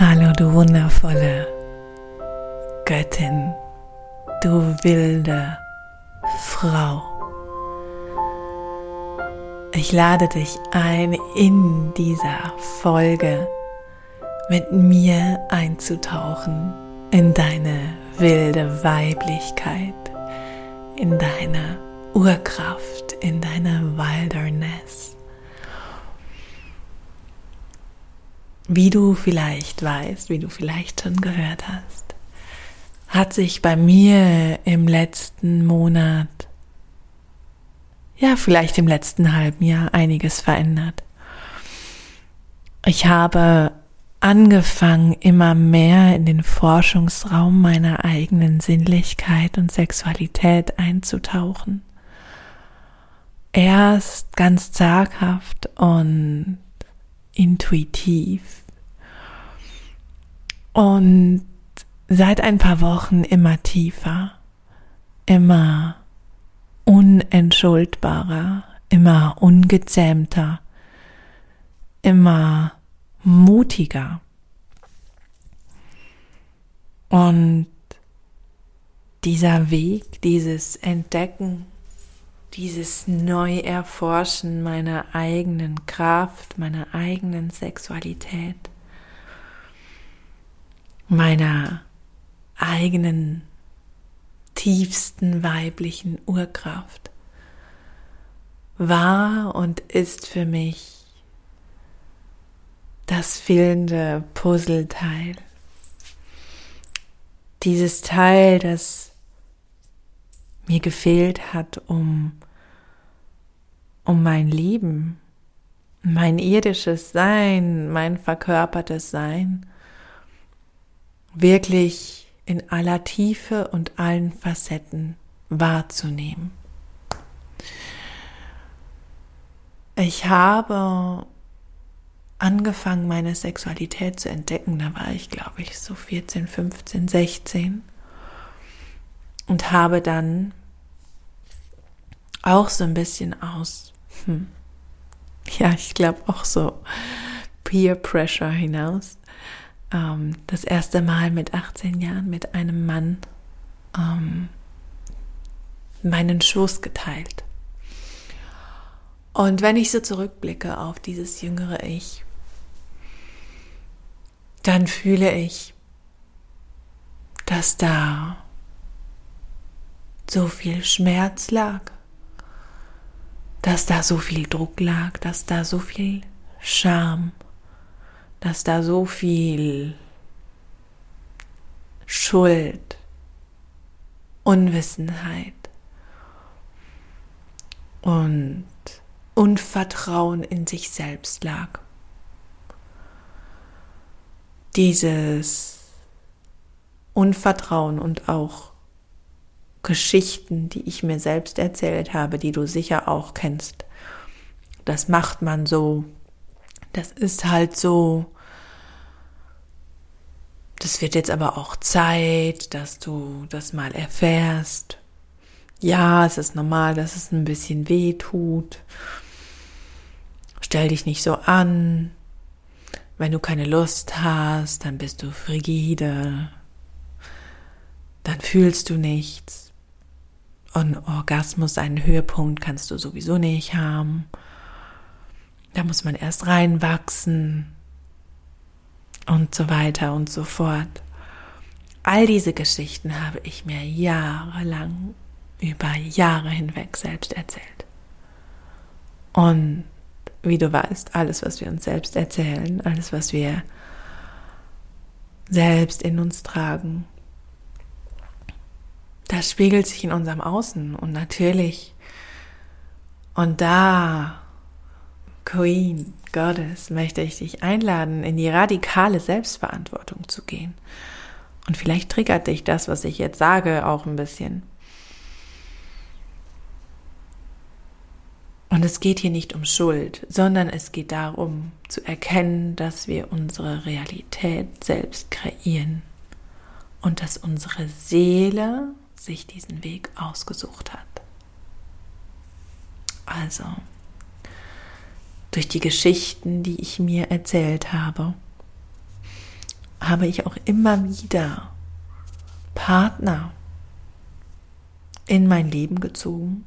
Hallo, du wundervolle Göttin, du wilde Frau. Ich lade dich ein, in dieser Folge mit mir einzutauchen in deine wilde Weiblichkeit, in deine Urkraft, in deine Wilderness. Wie du vielleicht weißt, wie du vielleicht schon gehört hast, hat sich bei mir im letzten Monat, ja vielleicht im letzten halben Jahr einiges verändert. Ich habe angefangen, immer mehr in den Forschungsraum meiner eigenen Sinnlichkeit und Sexualität einzutauchen. Erst ganz zaghaft und intuitiv. Und seit ein paar Wochen immer tiefer, immer unentschuldbarer, immer ungezähmter, immer mutiger. Und dieser Weg, dieses Entdecken dieses Neuerforschen meiner eigenen Kraft, meiner eigenen Sexualität, meiner eigenen tiefsten weiblichen Urkraft war und ist für mich das fehlende Puzzleteil. Dieses Teil, das mir gefehlt hat, um um mein Leben, mein irdisches Sein, mein verkörpertes Sein wirklich in aller Tiefe und allen Facetten wahrzunehmen. Ich habe angefangen, meine Sexualität zu entdecken. Da war ich, glaube ich, so 14, 15, 16 und habe dann auch so ein bisschen aus hm. ja, ich glaube auch so Peer Pressure hinaus. Ähm, das erste Mal mit 18 Jahren mit einem Mann ähm, meinen Schoß geteilt. Und wenn ich so zurückblicke auf dieses jüngere Ich, dann fühle ich, dass da so viel Schmerz lag dass da so viel Druck lag, dass da so viel Scham, dass da so viel Schuld, Unwissenheit und Unvertrauen in sich selbst lag. Dieses Unvertrauen und auch Geschichten, die ich mir selbst erzählt habe, die du sicher auch kennst. Das macht man so. Das ist halt so. Das wird jetzt aber auch Zeit, dass du das mal erfährst. Ja, es ist normal, dass es ein bisschen weh tut. Stell dich nicht so an. Wenn du keine Lust hast, dann bist du frigide. Dann fühlst du nichts. Und Orgasmus, einen Höhepunkt kannst du sowieso nicht haben. Da muss man erst reinwachsen und so weiter und so fort. All diese Geschichten habe ich mir jahrelang, über Jahre hinweg selbst erzählt. Und wie du weißt, alles, was wir uns selbst erzählen, alles, was wir selbst in uns tragen, das spiegelt sich in unserem Außen und natürlich und da Queen, Goddess, möchte ich dich einladen, in die radikale Selbstverantwortung zu gehen. Und vielleicht triggert dich das, was ich jetzt sage, auch ein bisschen. Und es geht hier nicht um Schuld, sondern es geht darum zu erkennen, dass wir unsere Realität selbst kreieren und dass unsere Seele sich diesen Weg ausgesucht hat. Also, durch die Geschichten, die ich mir erzählt habe, habe ich auch immer wieder Partner in mein Leben gezogen,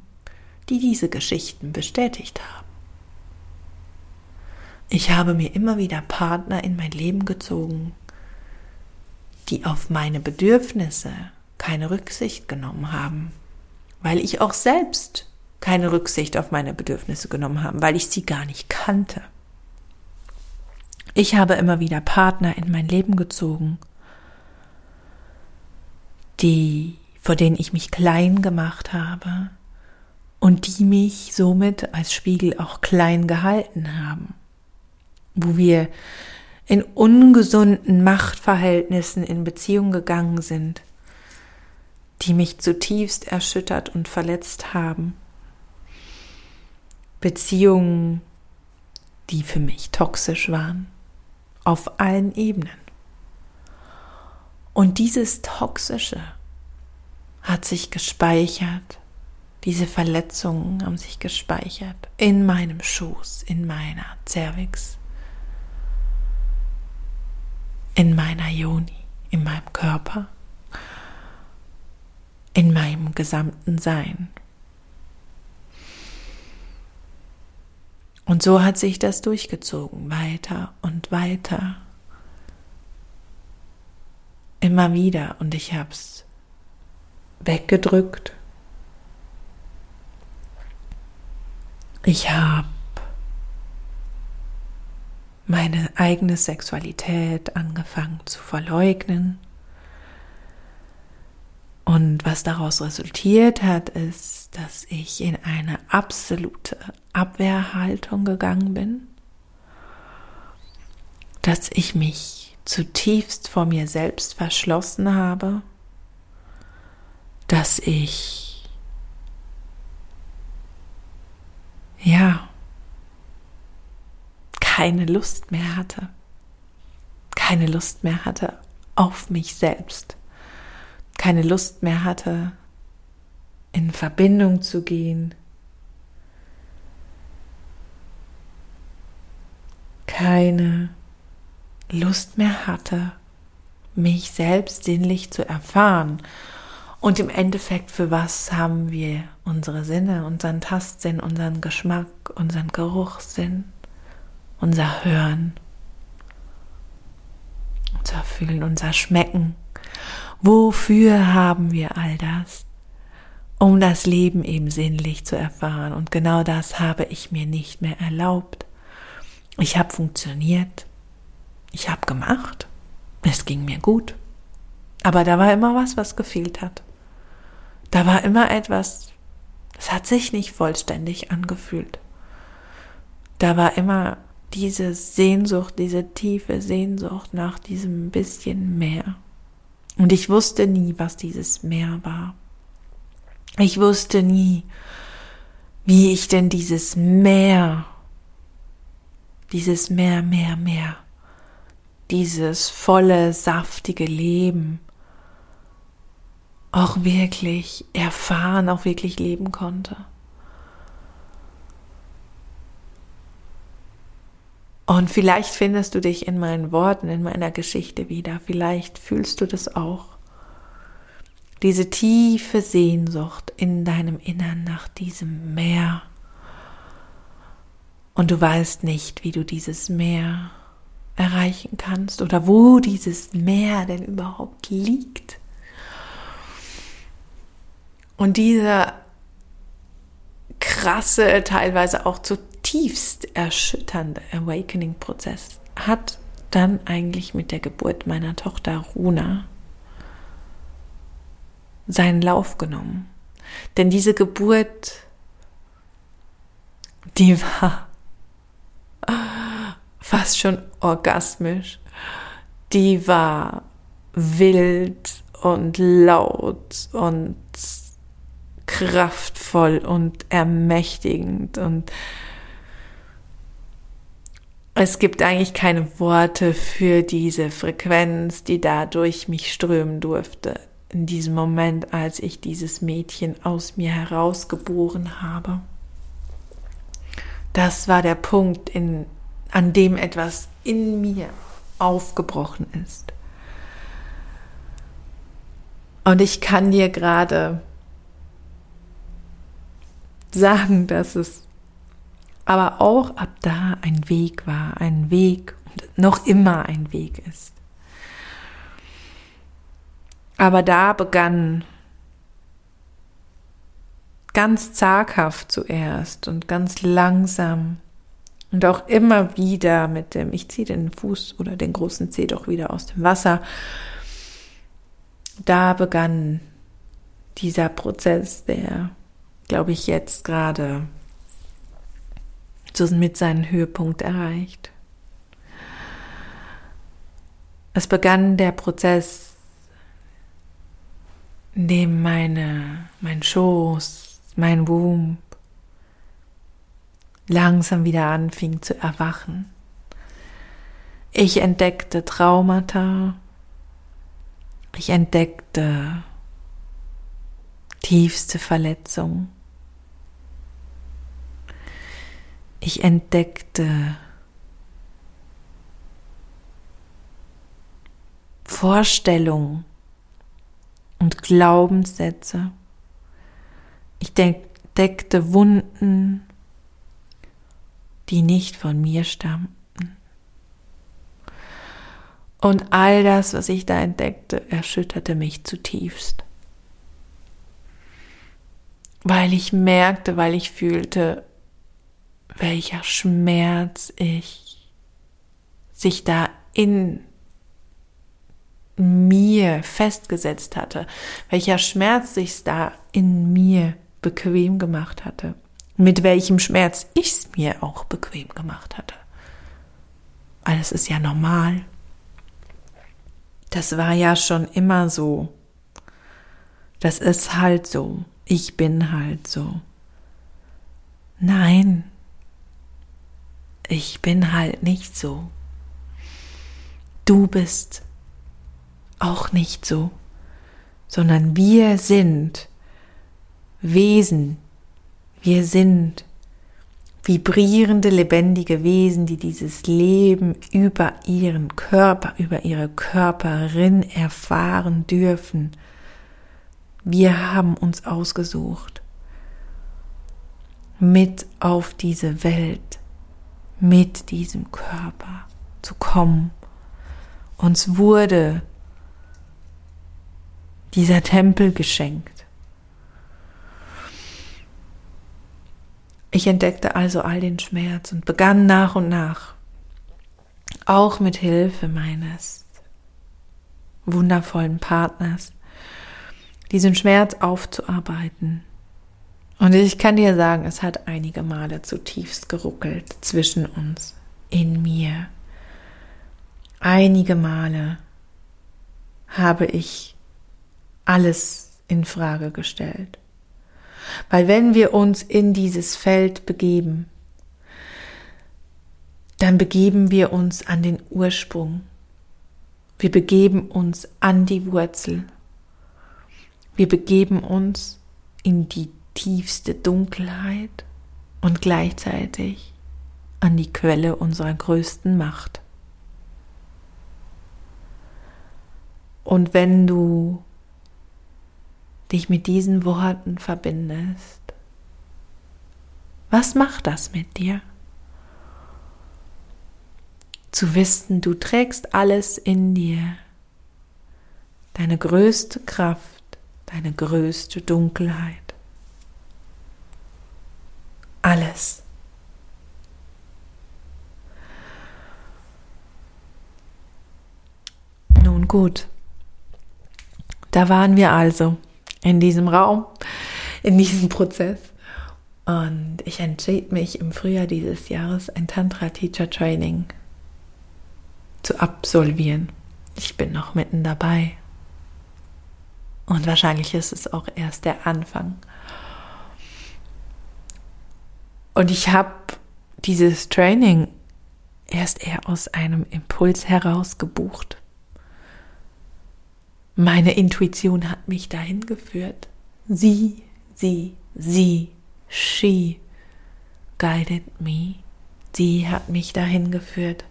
die diese Geschichten bestätigt haben. Ich habe mir immer wieder Partner in mein Leben gezogen, die auf meine Bedürfnisse keine Rücksicht genommen haben, weil ich auch selbst keine Rücksicht auf meine Bedürfnisse genommen habe, weil ich sie gar nicht kannte. Ich habe immer wieder Partner in mein Leben gezogen, die, vor denen ich mich klein gemacht habe und die mich somit als Spiegel auch klein gehalten haben, wo wir in ungesunden Machtverhältnissen in Beziehung gegangen sind, die mich zutiefst erschüttert und verletzt haben. Beziehungen, die für mich toxisch waren, auf allen Ebenen. Und dieses Toxische hat sich gespeichert, diese Verletzungen haben sich gespeichert in meinem Schoß, in meiner Cervix, in meiner Joni, in meinem Körper, in meinem gesamten Sein. Und so hat sich das durchgezogen, weiter und weiter. Immer wieder. Und ich habe es weggedrückt. Ich habe meine eigene Sexualität angefangen zu verleugnen. Und was daraus resultiert hat, ist, dass ich in eine absolute Abwehrhaltung gegangen bin, dass ich mich zutiefst vor mir selbst verschlossen habe, dass ich ja keine Lust mehr hatte, keine Lust mehr hatte auf mich selbst keine Lust mehr hatte, in Verbindung zu gehen, keine Lust mehr hatte, mich selbst sinnlich zu erfahren. Und im Endeffekt, für was haben wir unsere Sinne, unseren Tastsinn, unseren Geschmack, unseren Geruchssinn, unser Hören, unser Fühlen, unser Schmecken, Wofür haben wir all das? Um das Leben eben sinnlich zu erfahren. Und genau das habe ich mir nicht mehr erlaubt. Ich habe funktioniert. Ich habe gemacht. Es ging mir gut. Aber da war immer was, was gefehlt hat. Da war immer etwas, es hat sich nicht vollständig angefühlt. Da war immer diese Sehnsucht, diese tiefe Sehnsucht nach diesem bisschen mehr. Und ich wusste nie, was dieses Meer war. Ich wusste nie, wie ich denn dieses Meer, dieses Meer, Meer, Meer, dieses volle, saftige Leben auch wirklich erfahren, auch wirklich leben konnte. Und vielleicht findest du dich in meinen Worten, in meiner Geschichte wieder. Vielleicht fühlst du das auch. Diese tiefe Sehnsucht in deinem Innern nach diesem Meer. Und du weißt nicht, wie du dieses Meer erreichen kannst oder wo dieses Meer denn überhaupt liegt. Und dieser krasse, teilweise auch zu tiefst erschütternde Awakening-Prozess hat dann eigentlich mit der Geburt meiner Tochter Runa seinen Lauf genommen. Denn diese Geburt, die war fast schon orgasmisch. Die war wild und laut und kraftvoll und ermächtigend und es gibt eigentlich keine Worte für diese Frequenz, die da durch mich strömen durfte. In diesem Moment, als ich dieses Mädchen aus mir herausgeboren habe. Das war der Punkt, in, an dem etwas in mir aufgebrochen ist. Und ich kann dir gerade sagen, dass es aber auch ab da ein Weg war, ein Weg und noch immer ein Weg ist. Aber da begann ganz zaghaft zuerst und ganz langsam und auch immer wieder mit dem, ich ziehe den Fuß oder den großen Zeh doch wieder aus dem Wasser. Da begann dieser Prozess, der, glaube ich, jetzt gerade mit seinen Höhepunkt erreicht. Es begann der Prozess in dem meine, mein Schoß, mein Womb langsam wieder anfing zu erwachen. Ich entdeckte Traumata, ich entdeckte tiefste Verletzungen, ich entdeckte Vorstellungen, und Glaubenssätze. Ich entdeckte Wunden, die nicht von mir stammten. Und all das, was ich da entdeckte, erschütterte mich zutiefst. Weil ich merkte, weil ich fühlte, welcher Schmerz ich sich da in mir festgesetzt hatte, welcher Schmerz sich da in mir bequem gemacht hatte, mit welchem Schmerz ich es mir auch bequem gemacht hatte. Alles ist ja normal. Das war ja schon immer so. Das ist halt so. Ich bin halt so. Nein, ich bin halt nicht so. Du bist auch nicht so, sondern wir sind Wesen, wir sind vibrierende, lebendige Wesen, die dieses Leben über ihren Körper, über ihre Körperin erfahren dürfen. Wir haben uns ausgesucht, mit auf diese Welt, mit diesem Körper zu kommen. Uns wurde dieser Tempel geschenkt. Ich entdeckte also all den Schmerz und begann nach und nach, auch mit Hilfe meines wundervollen Partners, diesen Schmerz aufzuarbeiten. Und ich kann dir sagen, es hat einige Male zutiefst geruckelt zwischen uns, in mir. Einige Male habe ich alles in Frage gestellt. Weil wenn wir uns in dieses Feld begeben, dann begeben wir uns an den Ursprung. Wir begeben uns an die Wurzel. Wir begeben uns in die tiefste Dunkelheit und gleichzeitig an die Quelle unserer größten Macht. Und wenn du dich mit diesen Worten verbindest. Was macht das mit dir? Zu wissen, du trägst alles in dir, deine größte Kraft, deine größte Dunkelheit. Alles. Nun gut, da waren wir also in diesem Raum, in diesem Prozess. Und ich entschied mich im Frühjahr dieses Jahres ein Tantra Teacher Training zu absolvieren. Ich bin noch mitten dabei. Und wahrscheinlich ist es auch erst der Anfang. Und ich habe dieses Training erst eher aus einem Impuls heraus gebucht. Meine Intuition hat mich dahin geführt. Sie, sie, sie, she guided me. Sie hat mich dahin geführt.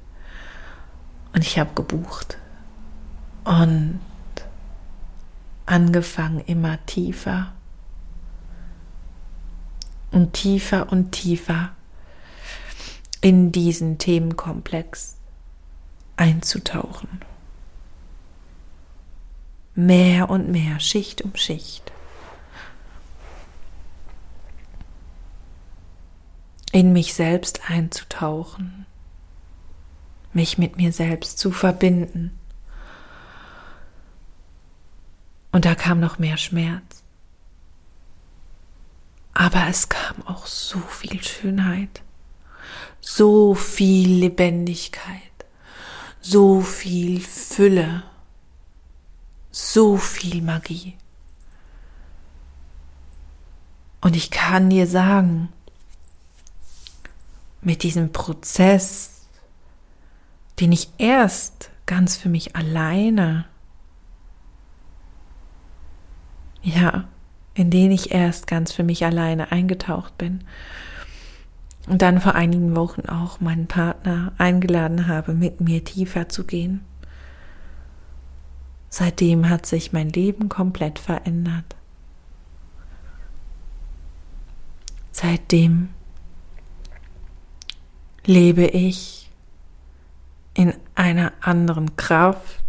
Und ich habe gebucht. Und angefangen immer tiefer und tiefer und tiefer in diesen Themenkomplex einzutauchen. Mehr und mehr, Schicht um Schicht. In mich selbst einzutauchen, mich mit mir selbst zu verbinden. Und da kam noch mehr Schmerz. Aber es kam auch so viel Schönheit, so viel Lebendigkeit, so viel Fülle, so viel Magie. Und ich kann dir sagen, mit diesem Prozess, den ich erst ganz für mich alleine, ja, in den ich erst ganz für mich alleine eingetaucht bin und dann vor einigen Wochen auch meinen Partner eingeladen habe, mit mir tiefer zu gehen. Seitdem hat sich mein Leben komplett verändert. Seitdem lebe ich in einer anderen Kraft,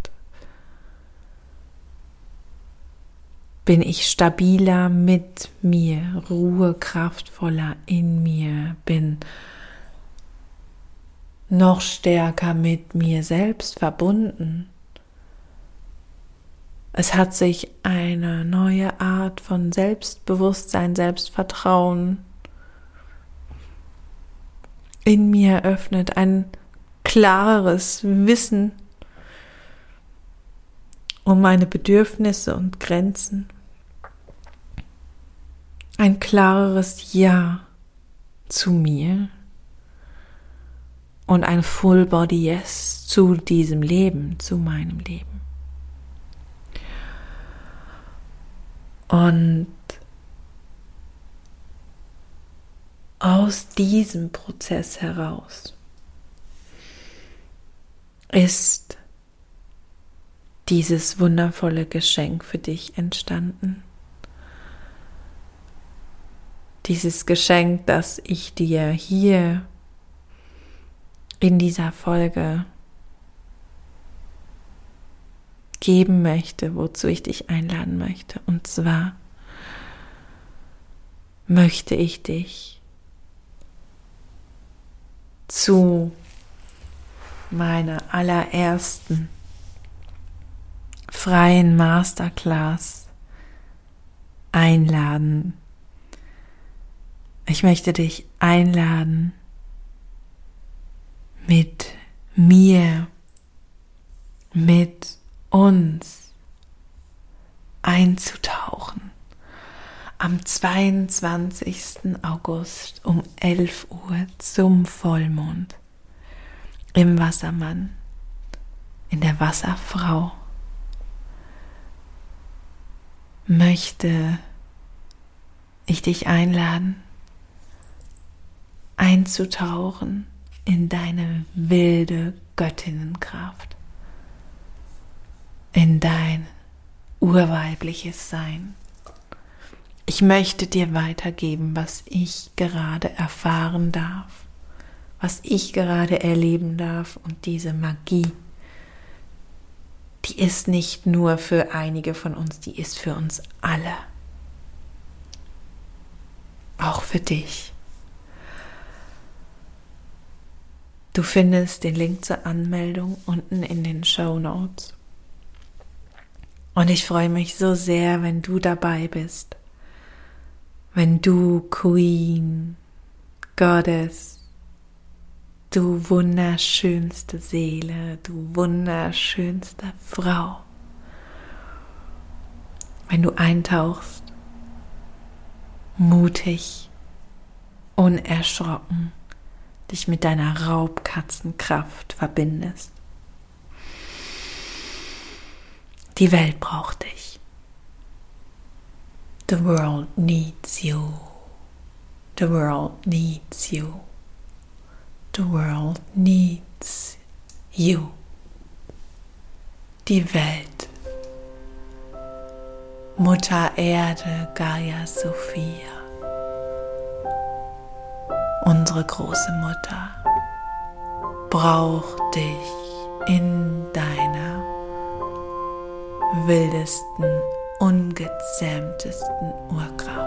bin ich stabiler mit mir, Ruhe kraftvoller in mir, bin noch stärker mit mir selbst verbunden. Es hat sich eine neue Art von Selbstbewusstsein, Selbstvertrauen in mir eröffnet, ein klareres Wissen um meine Bedürfnisse und Grenzen. Ein klareres Ja zu mir und ein Full Body Yes zu diesem Leben, zu meinem Leben. Und aus diesem Prozess heraus ist dieses wundervolle Geschenk für dich entstanden. Dieses Geschenk, das ich dir hier in dieser Folge geben möchte, wozu ich dich einladen möchte. Und zwar möchte ich dich zu meiner allerersten freien Masterclass einladen. Ich möchte dich einladen, mit mir, mit uns einzutauchen. Am 22. August um 11 Uhr zum Vollmond im Wassermann, in der Wasserfrau möchte ich dich einladen, einzutauchen in deine wilde Göttinnenkraft, in dein urweibliches Sein. Ich möchte dir weitergeben, was ich gerade erfahren darf, was ich gerade erleben darf und diese Magie die ist nicht nur für einige von uns, die ist für uns alle. Auch für dich. Du findest den Link zur Anmeldung unten in den Show Notes. Und ich freue mich so sehr, wenn du dabei bist. Wenn du Queen, Goddess, Du wunderschönste Seele, du wunderschönste Frau. Wenn du eintauchst, mutig, unerschrocken, dich mit deiner Raubkatzenkraft verbindest. Die Welt braucht dich. The world needs you. The world needs you. The world needs you. Die Welt Mutter Erde, Gaia Sophia, unsere große Mutter, braucht dich in deiner wildesten, ungezähmtesten Urkraft.